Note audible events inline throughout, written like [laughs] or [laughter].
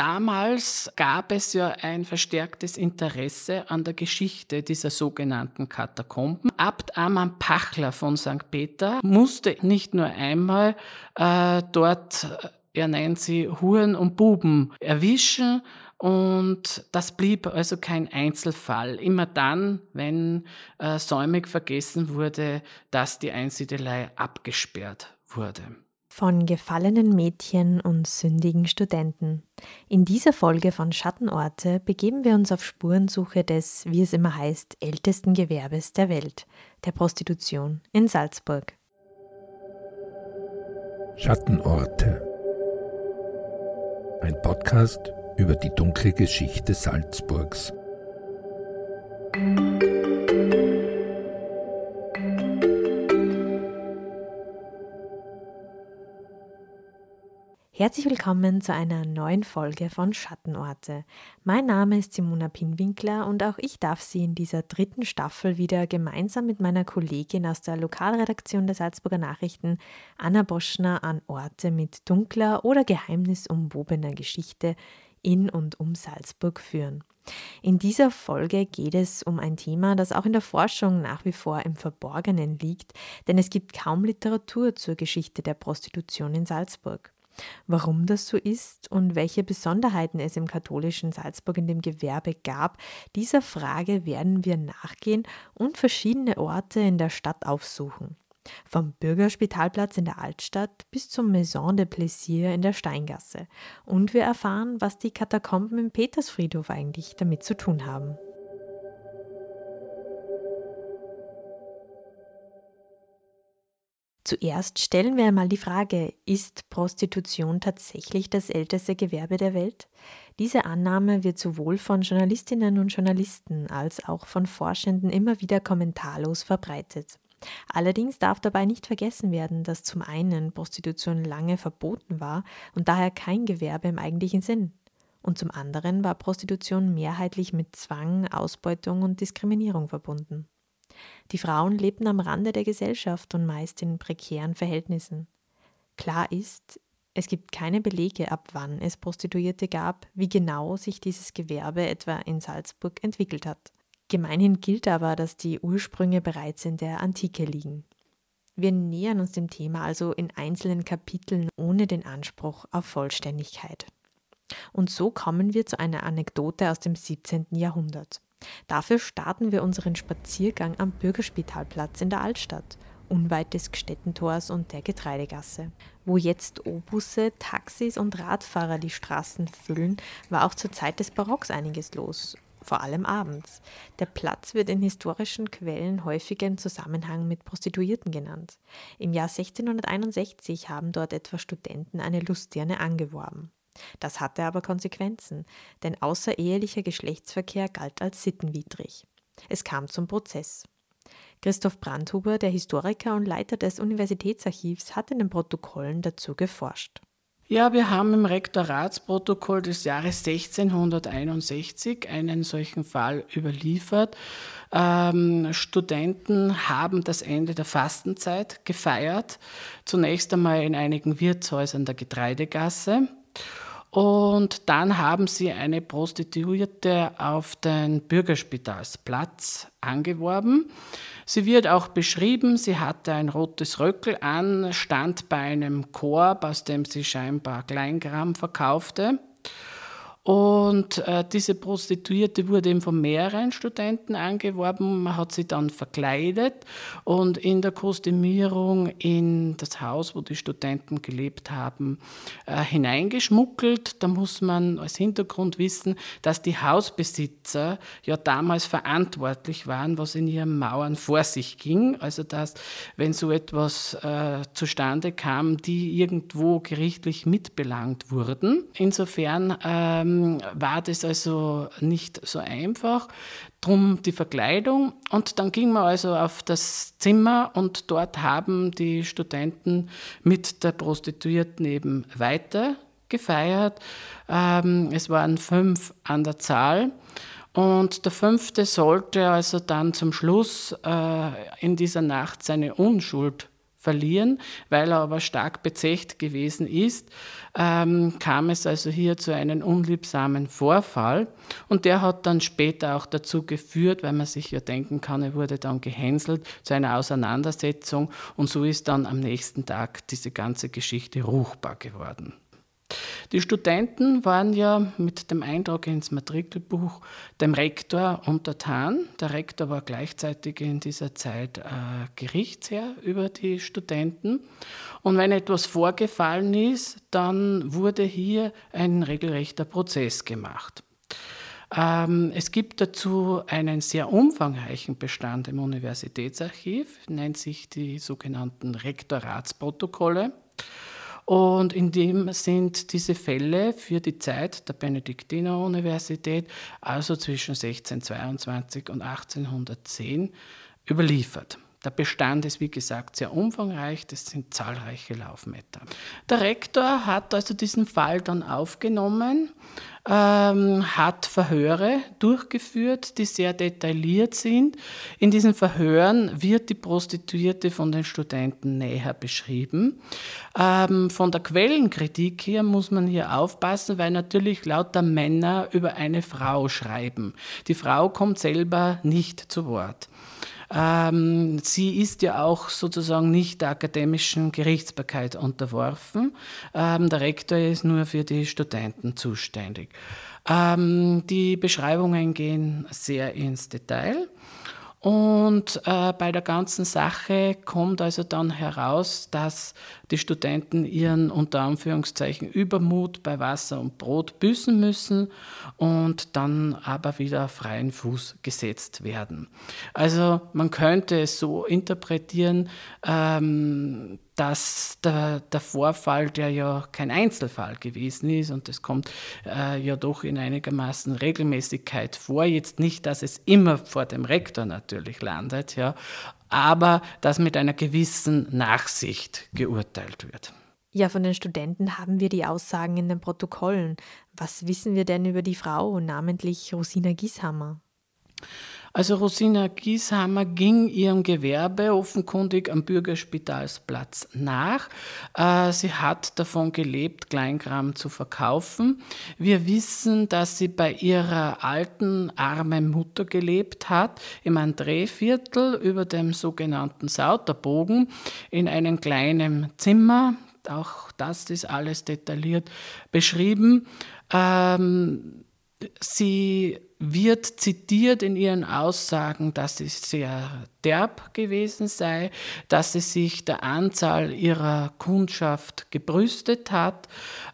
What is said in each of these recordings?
Damals gab es ja ein verstärktes Interesse an der Geschichte dieser sogenannten Katakomben. Abt Amann Pachler von St. Peter musste nicht nur einmal äh, dort, er nennt sie Huren und Buben, erwischen, und das blieb also kein Einzelfall. Immer dann, wenn äh, säumig vergessen wurde, dass die Einsiedelei abgesperrt wurde. Von gefallenen Mädchen und sündigen Studenten. In dieser Folge von Schattenorte begeben wir uns auf Spurensuche des, wie es immer heißt, ältesten Gewerbes der Welt, der Prostitution in Salzburg. Schattenorte. Ein Podcast über die dunkle Geschichte Salzburgs. Herzlich willkommen zu einer neuen Folge von Schattenorte. Mein Name ist Simona Pinwinkler und auch ich darf Sie in dieser dritten Staffel wieder gemeinsam mit meiner Kollegin aus der Lokalredaktion der Salzburger Nachrichten, Anna Boschner, an Orte mit dunkler oder geheimnisumwobener Geschichte in und um Salzburg führen. In dieser Folge geht es um ein Thema, das auch in der Forschung nach wie vor im Verborgenen liegt, denn es gibt kaum Literatur zur Geschichte der Prostitution in Salzburg. Warum das so ist und welche Besonderheiten es im katholischen Salzburg in dem Gewerbe gab, dieser Frage werden wir nachgehen und verschiedene Orte in der Stadt aufsuchen. Vom Bürgerspitalplatz in der Altstadt bis zum Maison de Plaisir in der Steingasse. Und wir erfahren, was die Katakomben im Petersfriedhof eigentlich damit zu tun haben. Zuerst stellen wir einmal die Frage, ist Prostitution tatsächlich das älteste Gewerbe der Welt? Diese Annahme wird sowohl von Journalistinnen und Journalisten als auch von Forschenden immer wieder kommentarlos verbreitet. Allerdings darf dabei nicht vergessen werden, dass zum einen Prostitution lange verboten war und daher kein Gewerbe im eigentlichen Sinn. Und zum anderen war Prostitution mehrheitlich mit Zwang, Ausbeutung und Diskriminierung verbunden. Die Frauen lebten am Rande der Gesellschaft und meist in prekären Verhältnissen. Klar ist, es gibt keine Belege, ab wann es Prostituierte gab, wie genau sich dieses Gewerbe etwa in Salzburg entwickelt hat. Gemeinhin gilt aber, dass die Ursprünge bereits in der Antike liegen. Wir nähern uns dem Thema also in einzelnen Kapiteln ohne den Anspruch auf Vollständigkeit. Und so kommen wir zu einer Anekdote aus dem 17. Jahrhundert. Dafür starten wir unseren Spaziergang am Bürgerspitalplatz in der Altstadt, unweit des Gstettentors und der Getreidegasse. Wo jetzt Obusse, Taxis und Radfahrer die Straßen füllen, war auch zur Zeit des Barocks einiges los, vor allem abends. Der Platz wird in historischen Quellen häufig im Zusammenhang mit Prostituierten genannt. Im Jahr 1661 haben dort etwa Studenten eine Lustdirne angeworben. Das hatte aber Konsequenzen, denn außerehelicher Geschlechtsverkehr galt als sittenwidrig. Es kam zum Prozess. Christoph Brandhuber, der Historiker und Leiter des Universitätsarchivs, hat in den Protokollen dazu geforscht. Ja, wir haben im Rektoratsprotokoll des Jahres 1661 einen solchen Fall überliefert. Ähm, Studenten haben das Ende der Fastenzeit gefeiert, zunächst einmal in einigen Wirtshäusern der Getreidegasse. Und dann haben sie eine Prostituierte auf den Bürgerspitalsplatz angeworben. Sie wird auch beschrieben, sie hatte ein rotes Röckel an, stand bei einem Korb, aus dem sie scheinbar Kleingram verkaufte. Und äh, diese Prostituierte wurde eben von mehreren Studenten angeworben. Man hat sie dann verkleidet und in der Kostümierung in das Haus, wo die Studenten gelebt haben, äh, hineingeschmuggelt. Da muss man als Hintergrund wissen, dass die Hausbesitzer ja damals verantwortlich waren, was in ihren Mauern vor sich ging. Also dass, wenn so etwas äh, zustande kam, die irgendwo gerichtlich mitbelangt wurden. Insofern ähm, war das also nicht so einfach. Drum die Verkleidung. Und dann ging man also auf das Zimmer und dort haben die Studenten mit der Prostituierten eben weiter gefeiert. Ähm, es waren fünf an der Zahl. Und der fünfte sollte also dann zum Schluss äh, in dieser Nacht seine Unschuld verlieren. Weil er aber stark bezecht gewesen ist, ähm, kam es also hier zu einem unliebsamen Vorfall. Und der hat dann später auch dazu geführt, weil man sich ja denken kann, er wurde dann gehänselt, zu einer Auseinandersetzung. Und so ist dann am nächsten Tag diese ganze Geschichte ruchbar geworden. Die Studenten waren ja mit dem Eintrag ins Matrikelbuch dem Rektor untertan. Der Rektor war gleichzeitig in dieser Zeit äh, Gerichtsherr über die Studenten. Und wenn etwas vorgefallen ist, dann wurde hier ein regelrechter Prozess gemacht. Ähm, es gibt dazu einen sehr umfangreichen Bestand im Universitätsarchiv, nennt sich die sogenannten Rektoratsprotokolle. Und in dem sind diese Fälle für die Zeit der Benediktiner-Universität, also zwischen 1622 und 1810, überliefert. Der Bestand ist, wie gesagt, sehr umfangreich. Das sind zahlreiche Laufmeter. Der Rektor hat also diesen Fall dann aufgenommen, ähm, hat Verhöre durchgeführt, die sehr detailliert sind. In diesen Verhören wird die Prostituierte von den Studenten näher beschrieben. Ähm, von der Quellenkritik her muss man hier aufpassen, weil natürlich lauter Männer über eine Frau schreiben. Die Frau kommt selber nicht zu Wort. Ähm, sie ist ja auch sozusagen nicht der akademischen Gerichtsbarkeit unterworfen. Ähm, der Rektor ist nur für die Studenten zuständig. Ähm, die Beschreibungen gehen sehr ins Detail. Und äh, bei der ganzen Sache kommt also dann heraus, dass die Studenten ihren unter Anführungszeichen Übermut bei Wasser und Brot büßen müssen und dann aber wieder auf freien Fuß gesetzt werden. Also man könnte es so interpretieren, ähm, dass der, der, Vorfall, der ja kein Einzelfall gewesen ist, und das kommt äh, ja doch in einigermaßen Regelmäßigkeit vor, jetzt nicht, dass es immer vor dem Rektor natürlich landet, ja, aber dass mit einer gewissen Nachsicht geurteilt wird. Ja, von den Studenten haben wir die Aussagen in den Protokollen. Was wissen wir denn über die Frau, namentlich Rosina Gieshammer? Also Rosina Gieshammer ging ihrem Gewerbe offenkundig am Bürgerspitalsplatz nach. Äh, sie hat davon gelebt, Kleinkram zu verkaufen. Wir wissen, dass sie bei ihrer alten, armen Mutter gelebt hat, im Andréviertel über dem sogenannten Sauterbogen, in einem kleinen Zimmer. Auch das ist alles detailliert beschrieben. Ähm, sie wird zitiert in ihren Aussagen, dass sie sehr derb gewesen sei, dass sie sich der Anzahl ihrer Kundschaft gebrüstet hat,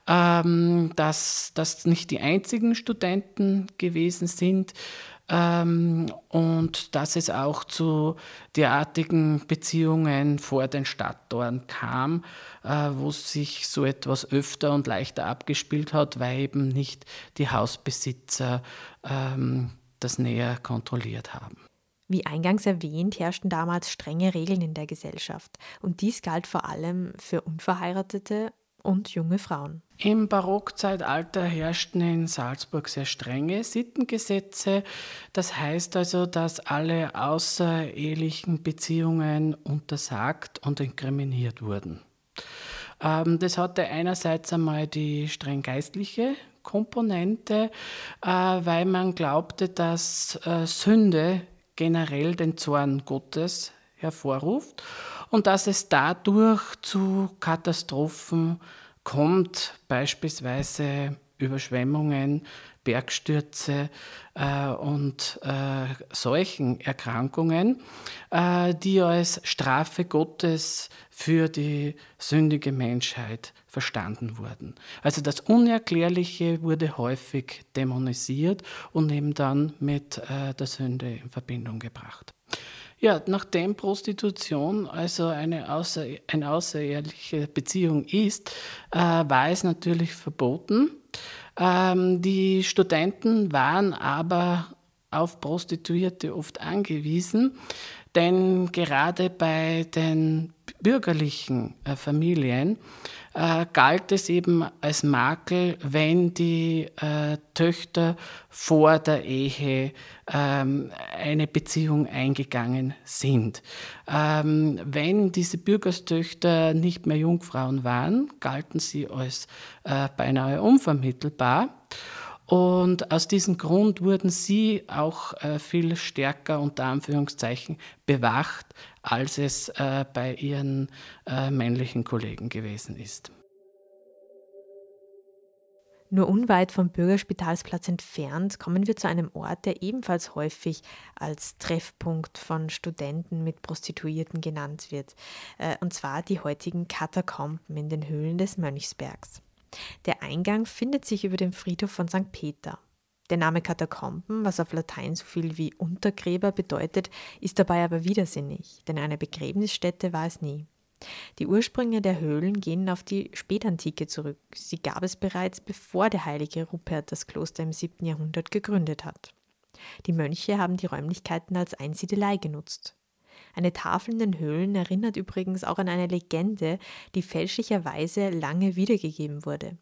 ähm, dass das nicht die einzigen Studenten gewesen sind, ähm, und dass es auch zu derartigen Beziehungen vor den Stadttoren kam, äh, wo sich so etwas öfter und leichter abgespielt hat, weil eben nicht die Hausbesitzer ähm, das näher kontrolliert haben. Wie eingangs erwähnt, herrschten damals strenge Regeln in der Gesellschaft und dies galt vor allem für Unverheiratete und junge Frauen. Im Barockzeitalter herrschten in Salzburg sehr strenge Sittengesetze. Das heißt also, dass alle außerehelichen Beziehungen untersagt und inkriminiert wurden. Ähm, das hatte einerseits einmal die streng geistliche Komponente, äh, weil man glaubte, dass äh, Sünde generell den Zorn Gottes hervorruft und dass es dadurch zu Katastrophen kommt, beispielsweise Überschwemmungen, Bergstürze äh, und äh, solchen Erkrankungen, äh, die als Strafe Gottes für die sündige Menschheit verstanden wurden. Also das Unerklärliche wurde häufig dämonisiert und eben dann mit äh, der Sünde in Verbindung gebracht. Ja, nachdem Prostitution also eine, außer, eine außereheliche Beziehung ist, äh, war es natürlich verboten. Ähm, die Studenten waren aber auf Prostituierte oft angewiesen, denn gerade bei den bürgerlichen äh, Familien äh, galt es eben als Makel, wenn die äh, Töchter vor der Ehe ähm, eine Beziehung eingegangen sind. Ähm, wenn diese Bürgerstöchter nicht mehr Jungfrauen waren, galten sie als beinahe unvermittelbar. Und aus diesem Grund wurden sie auch viel stärker unter Anführungszeichen bewacht, als es äh, bei ihren äh, männlichen Kollegen gewesen ist. Nur unweit vom Bürgerspitalsplatz entfernt kommen wir zu einem Ort, der ebenfalls häufig als Treffpunkt von Studenten mit Prostituierten genannt wird, äh, und zwar die heutigen Katakomben in den Höhlen des Mönchsbergs. Der Eingang findet sich über dem Friedhof von St. Peter. Der Name Katakomben, was auf Latein so viel wie Untergräber bedeutet, ist dabei aber widersinnig, denn eine Begräbnisstätte war es nie. Die Ursprünge der Höhlen gehen auf die Spätantike zurück. Sie gab es bereits, bevor der heilige Rupert das Kloster im 7. Jahrhundert gegründet hat. Die Mönche haben die Räumlichkeiten als Einsiedelei genutzt. Eine Tafel in den Höhlen erinnert übrigens auch an eine Legende, die fälschlicherweise lange wiedergegeben wurde.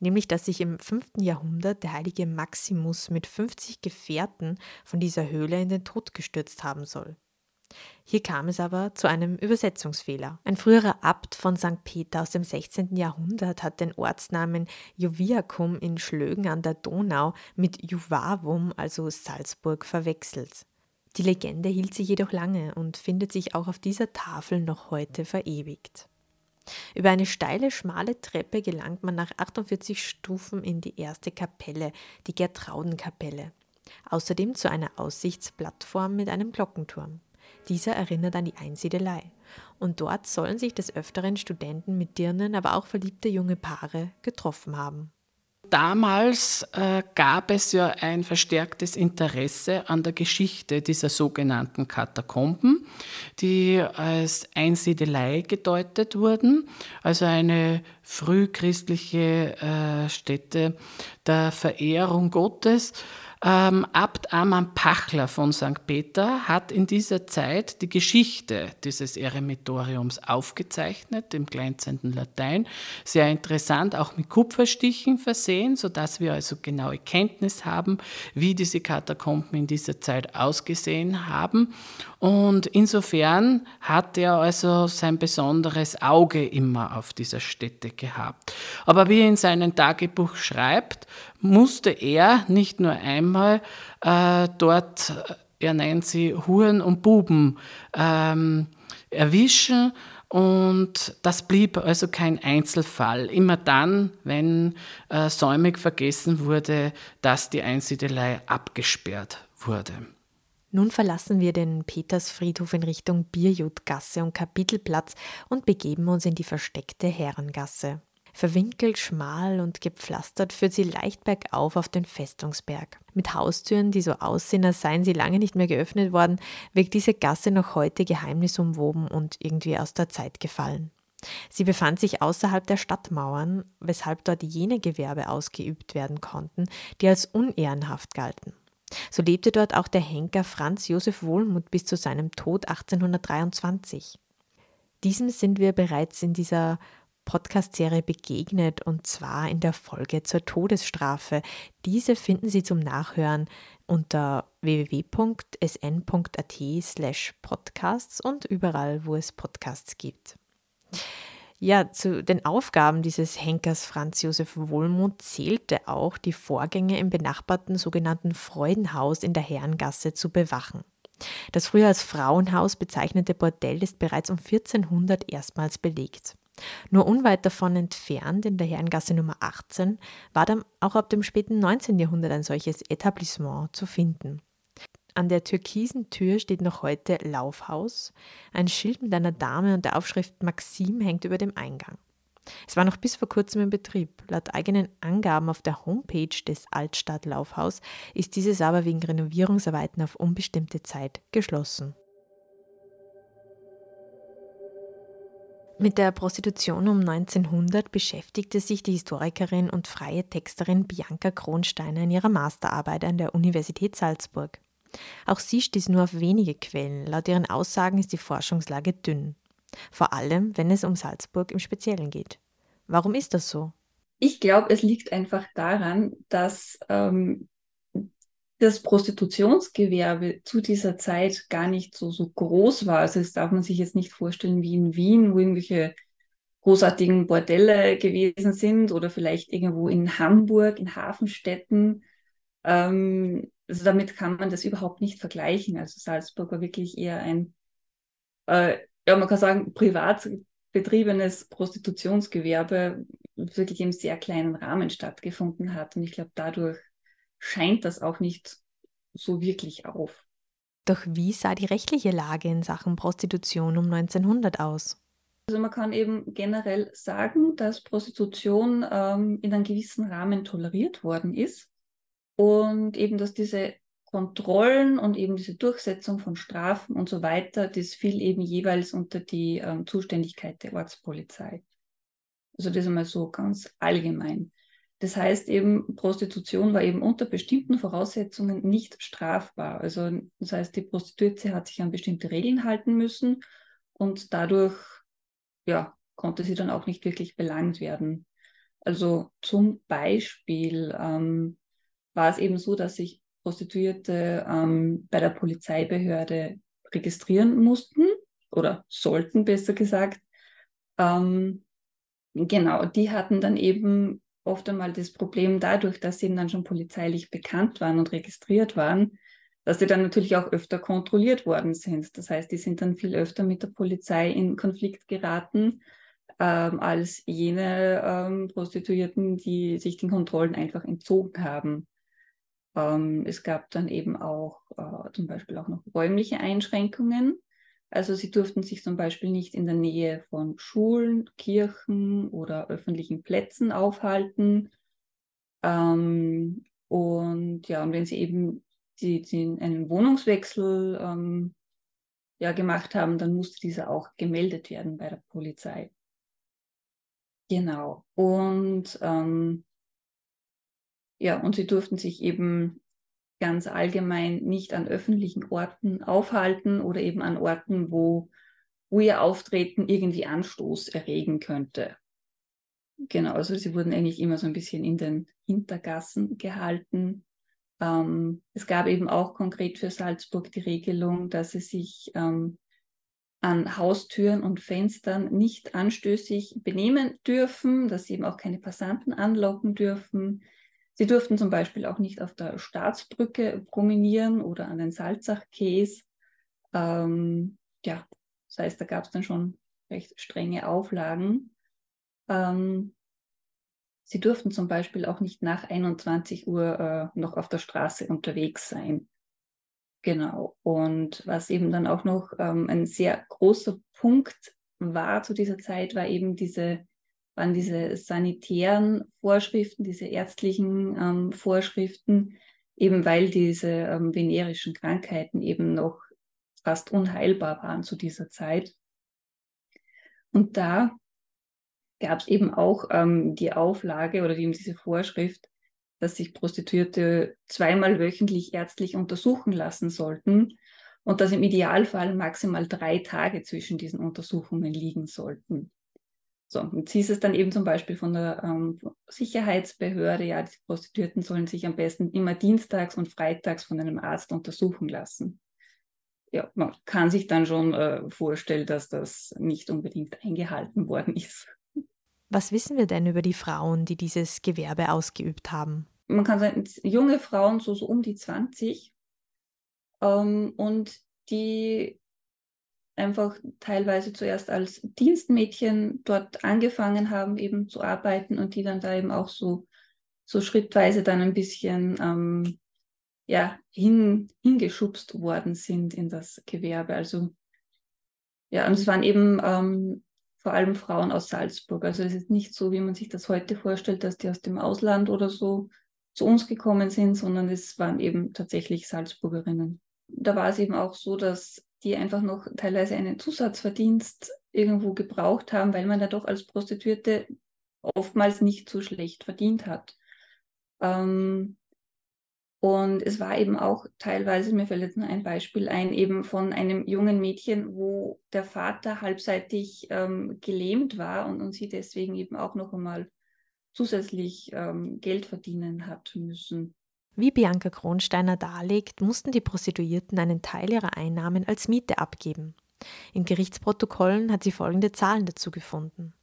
Nämlich, dass sich im 5. Jahrhundert der heilige Maximus mit 50 Gefährten von dieser Höhle in den Tod gestürzt haben soll. Hier kam es aber zu einem Übersetzungsfehler. Ein früherer Abt von St. Peter aus dem 16. Jahrhundert hat den Ortsnamen Joviacum in Schlögen an der Donau mit Juvavum, also Salzburg, verwechselt. Die Legende hielt sich jedoch lange und findet sich auch auf dieser Tafel noch heute verewigt. Über eine steile, schmale Treppe gelangt man nach 48 Stufen in die erste Kapelle, die Gertraudenkapelle. Außerdem zu einer Aussichtsplattform mit einem Glockenturm. Dieser erinnert an die Einsiedelei. Und dort sollen sich des Öfteren Studenten mit Dirnen, aber auch verliebte junge Paare getroffen haben damals äh, gab es ja ein verstärktes Interesse an der Geschichte dieser sogenannten Katakomben, die als Einsiedelei gedeutet wurden, also eine frühchristliche äh, Stätte der Verehrung Gottes ähm, Abt Amann Pachler von St. Peter hat in dieser Zeit die Geschichte dieses Eremitoriums aufgezeichnet, im glänzenden Latein. Sehr interessant, auch mit Kupferstichen versehen, sodass wir also genaue Kenntnis haben, wie diese Katakomben in dieser Zeit ausgesehen haben. Und insofern hat er also sein besonderes Auge immer auf dieser Stätte gehabt. Aber wie er in seinem Tagebuch schreibt, musste er nicht nur einmal äh, dort, äh, er nennt sie Huren und Buben, ähm, erwischen. Und das blieb also kein Einzelfall. Immer dann, wenn äh, säumig vergessen wurde, dass die Einsiedelei abgesperrt wurde. Nun verlassen wir den Petersfriedhof in Richtung Bierjutgasse und Kapitelplatz und begeben uns in die versteckte Herrengasse. Verwinkelt, schmal und gepflastert führt sie leicht bergauf auf den Festungsberg. Mit Haustüren, die so aussehen, als seien sie lange nicht mehr geöffnet worden, wirkt diese Gasse noch heute geheimnisumwoben und irgendwie aus der Zeit gefallen. Sie befand sich außerhalb der Stadtmauern, weshalb dort jene Gewerbe ausgeübt werden konnten, die als unehrenhaft galten. So lebte dort auch der Henker Franz Josef Wohlmuth bis zu seinem Tod 1823. Diesem sind wir bereits in dieser Podcast-Serie begegnet und zwar in der Folge zur Todesstrafe. Diese finden Sie zum Nachhören unter www.sn.at slash podcasts und überall, wo es Podcasts gibt. Ja, zu den Aufgaben dieses Henkers Franz Josef Wohlmuth zählte auch, die Vorgänge im benachbarten sogenannten Freudenhaus in der Herrengasse zu bewachen. Das früher als Frauenhaus bezeichnete Bordell ist bereits um 1400 erstmals belegt. Nur unweit davon entfernt, in der Herrengasse Nummer 18, war dann auch ab dem späten 19. Jahrhundert ein solches Etablissement zu finden. An der türkisen Tür steht noch heute Laufhaus. Ein Schild mit einer Dame und der Aufschrift Maxim hängt über dem Eingang. Es war noch bis vor kurzem in Betrieb. Laut eigenen Angaben auf der Homepage des Altstadtlaufhaus ist dieses aber wegen Renovierungsarbeiten auf unbestimmte Zeit geschlossen. Mit der Prostitution um 1900 beschäftigte sich die Historikerin und freie Texterin Bianca Kronsteiner in ihrer Masterarbeit an der Universität Salzburg. Auch sie stieß nur auf wenige Quellen. Laut ihren Aussagen ist die Forschungslage dünn. Vor allem, wenn es um Salzburg im Speziellen geht. Warum ist das so? Ich glaube, es liegt einfach daran, dass ähm, das Prostitutionsgewerbe zu dieser Zeit gar nicht so, so groß war. Also das darf man sich jetzt nicht vorstellen wie in Wien, wo irgendwelche großartigen Bordelle gewesen sind oder vielleicht irgendwo in Hamburg, in Hafenstädten. Ähm, also damit kann man das überhaupt nicht vergleichen. Also Salzburg war wirklich eher ein, äh, ja, man kann sagen, privat betriebenes Prostitutionsgewerbe wirklich im sehr kleinen Rahmen stattgefunden hat. Und ich glaube, dadurch scheint das auch nicht so wirklich auf. Doch wie sah die rechtliche Lage in Sachen Prostitution um 1900 aus? Also man kann eben generell sagen, dass Prostitution ähm, in einem gewissen Rahmen toleriert worden ist und eben, dass diese Kontrollen und eben diese Durchsetzung von Strafen und so weiter, das fiel eben jeweils unter die ähm, Zuständigkeit der Ortspolizei. Also das einmal so ganz allgemein. Das heißt eben, Prostitution war eben unter bestimmten Voraussetzungen nicht strafbar. Also das heißt, die Prostituierte hat sich an bestimmte Regeln halten müssen und dadurch ja, konnte sie dann auch nicht wirklich belangt werden. Also zum Beispiel ähm, war es eben so, dass sich Prostituierte ähm, bei der Polizeibehörde registrieren mussten oder sollten, besser gesagt. Ähm, genau, die hatten dann eben oft einmal das Problem dadurch, dass sie eben dann schon polizeilich bekannt waren und registriert waren, dass sie dann natürlich auch öfter kontrolliert worden sind. Das heißt, die sind dann viel öfter mit der Polizei in Konflikt geraten ähm, als jene ähm, Prostituierten, die sich den Kontrollen einfach entzogen haben. Ähm, es gab dann eben auch äh, zum Beispiel auch noch räumliche Einschränkungen. Also sie durften sich zum Beispiel nicht in der Nähe von Schulen, Kirchen oder öffentlichen Plätzen aufhalten. Ähm, und ja, und wenn sie eben die, die einen Wohnungswechsel ähm, ja, gemacht haben, dann musste dieser auch gemeldet werden bei der Polizei. Genau. Und ähm, ja, und sie durften sich eben ganz allgemein nicht an öffentlichen Orten aufhalten oder eben an Orten, wo, wo ihr Auftreten irgendwie Anstoß erregen könnte. Genau, also sie wurden eigentlich immer so ein bisschen in den Hintergassen gehalten. Ähm, es gab eben auch konkret für Salzburg die Regelung, dass sie sich ähm, an Haustüren und Fenstern nicht anstößig benehmen dürfen, dass sie eben auch keine Passanten anlocken dürfen, Sie durften zum Beispiel auch nicht auf der Staatsbrücke promenieren oder an den Salzachkäs. Ähm, ja, das heißt, da gab es dann schon recht strenge Auflagen. Ähm, sie durften zum Beispiel auch nicht nach 21 Uhr äh, noch auf der Straße unterwegs sein. Genau. Und was eben dann auch noch ähm, ein sehr großer Punkt war zu dieser Zeit, war eben diese waren diese sanitären Vorschriften, diese ärztlichen ähm, Vorschriften, eben weil diese ähm, venerischen Krankheiten eben noch fast unheilbar waren zu dieser Zeit. Und da gab es eben auch ähm, die Auflage oder eben diese Vorschrift, dass sich Prostituierte zweimal wöchentlich ärztlich untersuchen lassen sollten und dass im Idealfall maximal drei Tage zwischen diesen Untersuchungen liegen sollten. So, und hieß es dann eben zum Beispiel von der ähm, Sicherheitsbehörde, ja, die Prostituierten sollen sich am besten immer dienstags und freitags von einem Arzt untersuchen lassen. Ja, man kann sich dann schon äh, vorstellen, dass das nicht unbedingt eingehalten worden ist. Was wissen wir denn über die Frauen, die dieses Gewerbe ausgeübt haben? Man kann sagen, junge Frauen, so, so um die 20, ähm, und die einfach teilweise zuerst als Dienstmädchen dort angefangen haben, eben zu arbeiten und die dann da eben auch so, so schrittweise dann ein bisschen ähm, ja, hin, hingeschubst worden sind in das Gewerbe. Also ja, und es waren eben ähm, vor allem Frauen aus Salzburg. Also es ist nicht so, wie man sich das heute vorstellt, dass die aus dem Ausland oder so zu uns gekommen sind, sondern es waren eben tatsächlich Salzburgerinnen. Da war es eben auch so, dass die einfach noch teilweise einen Zusatzverdienst irgendwo gebraucht haben, weil man da doch als Prostituierte oftmals nicht so schlecht verdient hat. Ähm, und es war eben auch teilweise, mir fällt jetzt nur ein Beispiel ein, eben von einem jungen Mädchen, wo der Vater halbseitig ähm, gelähmt war und, und sie deswegen eben auch noch einmal zusätzlich ähm, Geld verdienen hat müssen. Wie Bianca Kronsteiner darlegt, mussten die Prostituierten einen Teil ihrer Einnahmen als Miete abgeben. In Gerichtsprotokollen hat sie folgende Zahlen dazu gefunden.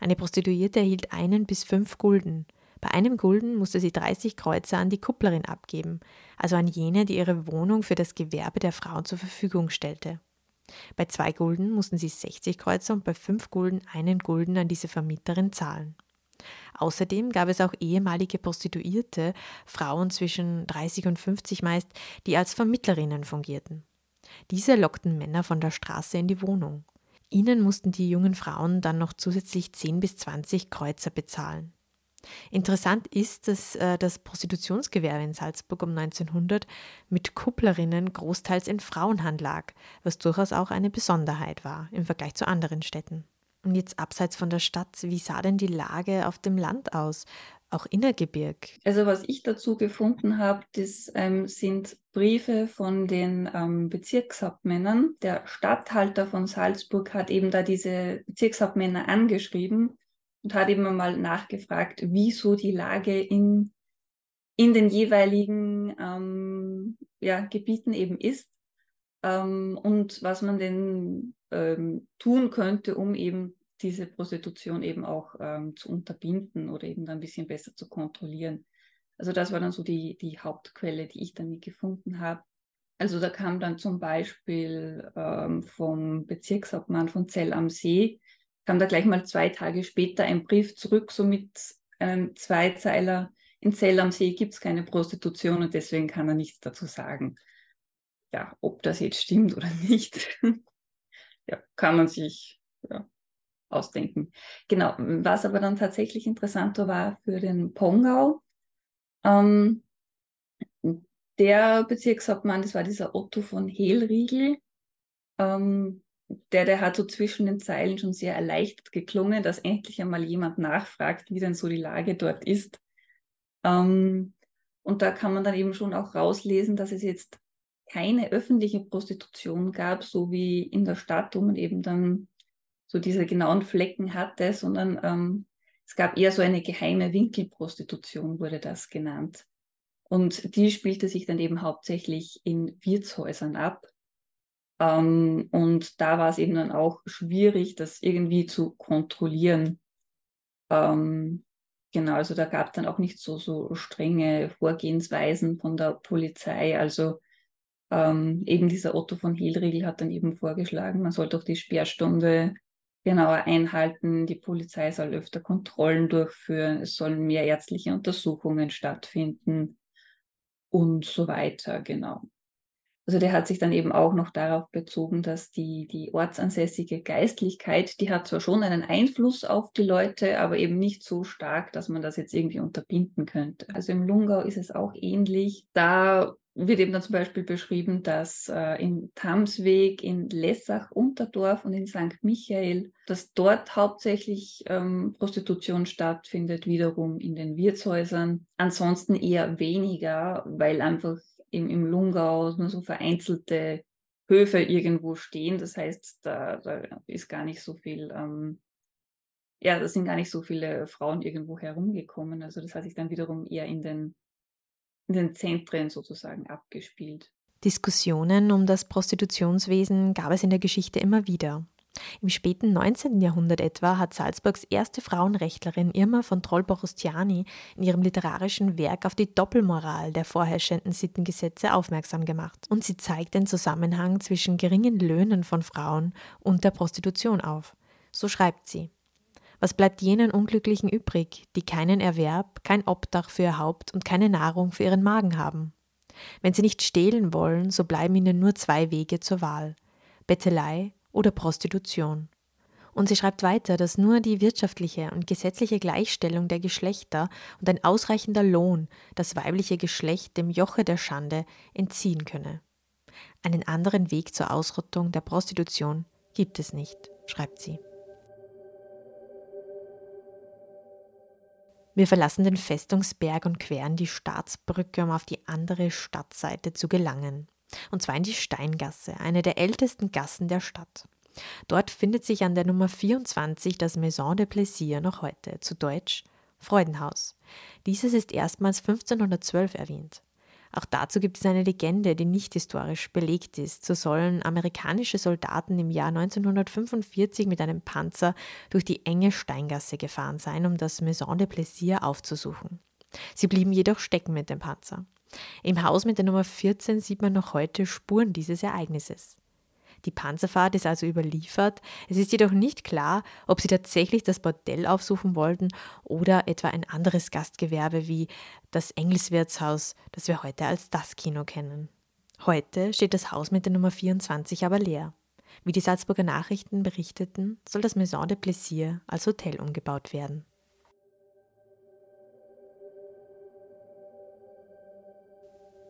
Eine Prostituierte erhielt einen bis fünf Gulden. Bei einem Gulden musste sie 30 Kreuzer an die Kupplerin abgeben, also an jene, die ihre Wohnung für das Gewerbe der Frauen zur Verfügung stellte. Bei zwei Gulden mussten sie 60 Kreuzer und bei fünf Gulden einen Gulden an diese Vermieterin zahlen. Außerdem gab es auch ehemalige Prostituierte, Frauen zwischen 30 und 50 meist, die als Vermittlerinnen fungierten. Diese lockten Männer von der Straße in die Wohnung. Ihnen mussten die jungen Frauen dann noch zusätzlich 10 bis 20 Kreuzer bezahlen. Interessant ist, dass äh, das Prostitutionsgewerbe in Salzburg um 1900 mit Kupplerinnen großteils in Frauenhand lag, was durchaus auch eine Besonderheit war im Vergleich zu anderen Städten. Und jetzt abseits von der Stadt, wie sah denn die Lage auf dem Land aus? Auch Innergebirg? Also was ich dazu gefunden habe, das ähm, sind Briefe von den ähm, Bezirkshauptmännern. Der Statthalter von Salzburg hat eben da diese Bezirkshauptmänner angeschrieben und hat eben mal nachgefragt, wieso die Lage in, in den jeweiligen ähm, ja, Gebieten eben ist ähm, und was man denn ähm, tun könnte, um eben diese Prostitution eben auch ähm, zu unterbinden oder eben dann ein bisschen besser zu kontrollieren. Also das war dann so die, die Hauptquelle, die ich dann gefunden habe. Also da kam dann zum Beispiel ähm, vom Bezirkshauptmann von Zell am See, kam da gleich mal zwei Tage später ein Brief zurück, so mit einem Zweizeiler, in Zell am See gibt es keine Prostitution und deswegen kann er nichts dazu sagen. Ja, ob das jetzt stimmt oder nicht, [laughs] ja, kann man sich ja, ausdenken. Genau, was aber dann tatsächlich interessanter war für den Pongau, ähm, der Bezirkshauptmann, das war dieser Otto von Hehlriegel, ähm, der, der hat so zwischen den Zeilen schon sehr erleichtert geklungen, dass endlich einmal jemand nachfragt, wie denn so die Lage dort ist. Ähm, und da kann man dann eben schon auch rauslesen, dass es jetzt keine öffentliche Prostitution gab, so wie in der Stadt, wo man eben dann so diese genauen Flecken hatte, sondern ähm, es gab eher so eine geheime Winkelprostitution, wurde das genannt. Und die spielte sich dann eben hauptsächlich in Wirtshäusern ab. Ähm, und da war es eben dann auch schwierig, das irgendwie zu kontrollieren. Ähm, genau, also da gab es dann auch nicht so, so strenge Vorgehensweisen von der Polizei. Also ähm, eben dieser Otto von Hilriegel hat dann eben vorgeschlagen, man sollte auch die Sperrstunde genauer einhalten, die Polizei soll öfter Kontrollen durchführen, es sollen mehr ärztliche Untersuchungen stattfinden und so weiter, genau. Also der hat sich dann eben auch noch darauf bezogen, dass die, die ortsansässige Geistlichkeit, die hat zwar schon einen Einfluss auf die Leute, aber eben nicht so stark, dass man das jetzt irgendwie unterbinden könnte. Also im Lungau ist es auch ähnlich. Da wird eben dann zum Beispiel beschrieben, dass äh, in Tamsweg, in Lessach, Unterdorf und in St. Michael, dass dort hauptsächlich ähm, Prostitution stattfindet, wiederum in den Wirtshäusern. Ansonsten eher weniger, weil einfach im, im Lungau nur so vereinzelte Höfe irgendwo stehen. Das heißt, da, da ist gar nicht so viel, ähm, ja, da sind gar nicht so viele Frauen irgendwo herumgekommen. Also das hat sich dann wiederum eher in den, in den Zentren sozusagen abgespielt. Diskussionen um das Prostitutionswesen gab es in der Geschichte immer wieder. Im späten 19. Jahrhundert etwa hat Salzburgs erste Frauenrechtlerin Irma von Troll-Borustiani in ihrem literarischen Werk auf die Doppelmoral der vorherrschenden Sittengesetze aufmerksam gemacht und sie zeigt den Zusammenhang zwischen geringen Löhnen von Frauen und der Prostitution auf. So schreibt sie. Was bleibt jenen Unglücklichen übrig, die keinen Erwerb, kein Obdach für ihr Haupt und keine Nahrung für ihren Magen haben? Wenn sie nicht stehlen wollen, so bleiben ihnen nur zwei Wege zur Wahl Bettelei oder Prostitution. Und sie schreibt weiter, dass nur die wirtschaftliche und gesetzliche Gleichstellung der Geschlechter und ein ausreichender Lohn das weibliche Geschlecht dem Joche der Schande entziehen könne. Einen anderen Weg zur Ausrottung der Prostitution gibt es nicht, schreibt sie. Wir verlassen den Festungsberg und queren die Staatsbrücke, um auf die andere Stadtseite zu gelangen und zwar in die Steingasse, eine der ältesten Gassen der Stadt. Dort findet sich an der Nummer 24 das Maison de Plaisir noch heute, zu Deutsch Freudenhaus. Dieses ist erstmals 1512 erwähnt. Auch dazu gibt es eine Legende, die nicht historisch belegt ist. So sollen amerikanische Soldaten im Jahr 1945 mit einem Panzer durch die enge Steingasse gefahren sein, um das Maison de Plaisir aufzusuchen. Sie blieben jedoch stecken mit dem Panzer. Im Haus mit der Nummer 14 sieht man noch heute Spuren dieses Ereignisses. Die Panzerfahrt ist also überliefert. Es ist jedoch nicht klar, ob sie tatsächlich das Bordell aufsuchen wollten oder etwa ein anderes Gastgewerbe wie das Engelswirtshaus, das wir heute als das Kino kennen. Heute steht das Haus mit der Nummer 24 aber leer. Wie die Salzburger Nachrichten berichteten, soll das Maison de Plaisir als Hotel umgebaut werden.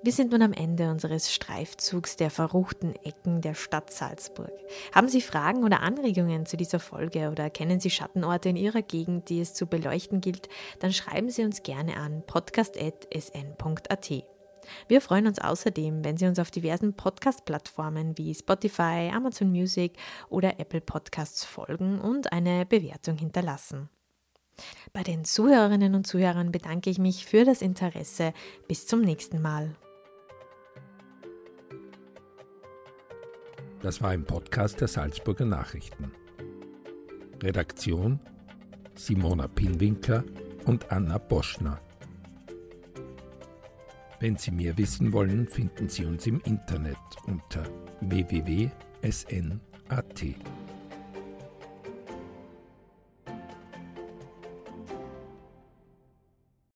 Wir sind nun am Ende unseres Streifzugs der verruchten Ecken der Stadt Salzburg. Haben Sie Fragen oder Anregungen zu dieser Folge oder kennen Sie Schattenorte in Ihrer Gegend, die es zu beleuchten gilt, dann schreiben Sie uns gerne an podcast.sn.at. Wir freuen uns außerdem, wenn Sie uns auf diversen Podcast-Plattformen wie Spotify, Amazon Music oder Apple Podcasts folgen und eine Bewertung hinterlassen. Bei den Zuhörerinnen und Zuhörern bedanke ich mich für das Interesse. Bis zum nächsten Mal. Das war ein Podcast der Salzburger Nachrichten. Redaktion Simona Pinwinkler und Anna Boschner. Wenn Sie mehr wissen wollen, finden Sie uns im Internet unter www.sn.at.